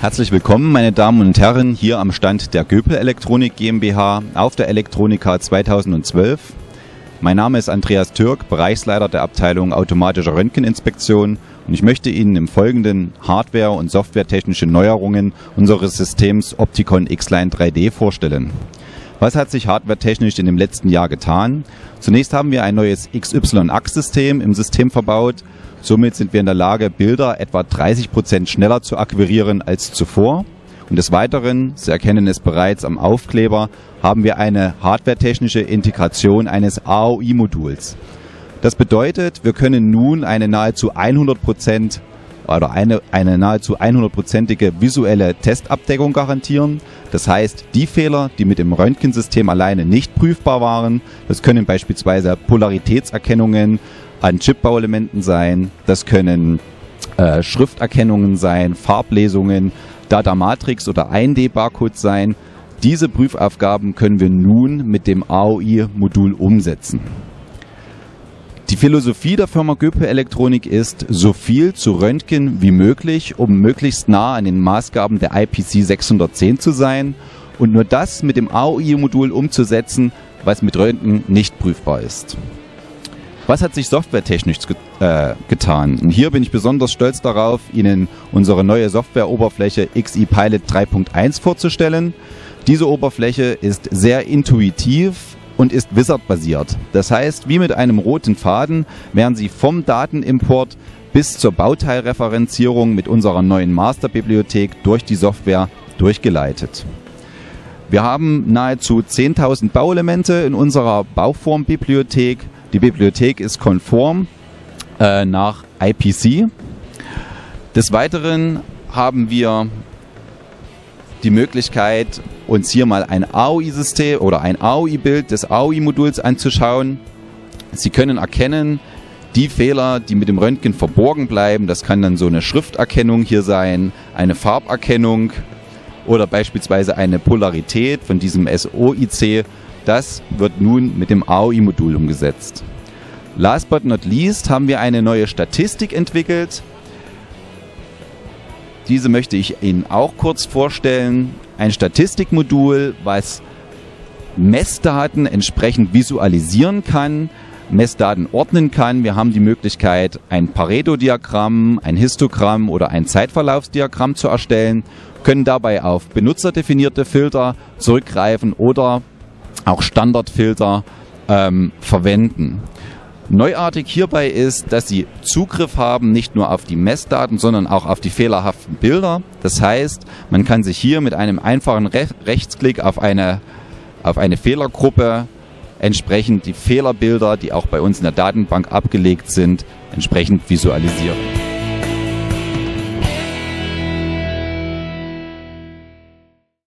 Herzlich willkommen, meine Damen und Herren, hier am Stand der Göpel Elektronik GmbH auf der Elektronika 2012. Mein Name ist Andreas Türk, Bereichsleiter der Abteilung Automatische Röntgeninspektion und ich möchte Ihnen im Folgenden Hardware- und softwaretechnische Neuerungen unseres Systems Opticon X-Line 3D vorstellen. Was hat sich hardwaretechnisch in dem letzten Jahr getan? Zunächst haben wir ein neues XY-Achs-System im System verbaut, Somit sind wir in der Lage, Bilder etwa 30 Prozent schneller zu akquirieren als zuvor. Und des Weiteren, Sie erkennen es bereits am Aufkleber, haben wir eine hardwaretechnische Integration eines AOI-Moduls. Das bedeutet, wir können nun eine nahezu 100 Prozent oder eine, eine nahezu 100-prozentige visuelle Testabdeckung garantieren. Das heißt, die Fehler, die mit dem Röntgensystem alleine nicht prüfbar waren, das können beispielsweise Polaritätserkennungen, an Chipbauelementen sein, das können äh, Schrifterkennungen sein, Farblesungen, Data Matrix oder 1D-Barcodes sein. Diese Prüfaufgaben können wir nun mit dem AOI-Modul umsetzen. Die Philosophie der Firma Göpe Elektronik ist, so viel zu röntgen wie möglich, um möglichst nah an den Maßgaben der IPC 610 zu sein und nur das mit dem AOI-Modul umzusetzen, was mit Röntgen nicht prüfbar ist. Was hat sich softwaretechnisch äh, getan? Und hier bin ich besonders stolz darauf, Ihnen unsere neue Softwareoberfläche XI Pilot 3.1 vorzustellen. Diese Oberfläche ist sehr intuitiv und ist Wizard-basiert. Das heißt, wie mit einem roten Faden werden Sie vom Datenimport bis zur Bauteilreferenzierung mit unserer neuen Masterbibliothek durch die Software durchgeleitet. Wir haben nahezu 10.000 Bauelemente in unserer Bauformbibliothek die Bibliothek ist konform äh, nach IPC. Des Weiteren haben wir die Möglichkeit, uns hier mal ein AOI-System oder ein AOI-Bild des AOI-Moduls anzuschauen. Sie können erkennen, die Fehler, die mit dem Röntgen verborgen bleiben, das kann dann so eine Schrifterkennung hier sein, eine Farberkennung oder beispielsweise eine Polarität von diesem SOIC, das wird nun mit dem AOI-Modul umgesetzt. Last but not least haben wir eine neue Statistik entwickelt. Diese möchte ich Ihnen auch kurz vorstellen. Ein Statistikmodul, was Messdaten entsprechend visualisieren kann, Messdaten ordnen kann. Wir haben die Möglichkeit, ein Pareto-Diagramm, ein Histogramm oder ein Zeitverlaufsdiagramm zu erstellen, können dabei auf benutzerdefinierte Filter zurückgreifen oder auch Standardfilter ähm, verwenden. Neuartig hierbei ist, dass Sie Zugriff haben nicht nur auf die Messdaten, sondern auch auf die fehlerhaften Bilder. Das heißt, man kann sich hier mit einem einfachen Re Rechtsklick auf eine, auf eine Fehlergruppe entsprechend die Fehlerbilder, die auch bei uns in der Datenbank abgelegt sind, entsprechend visualisieren.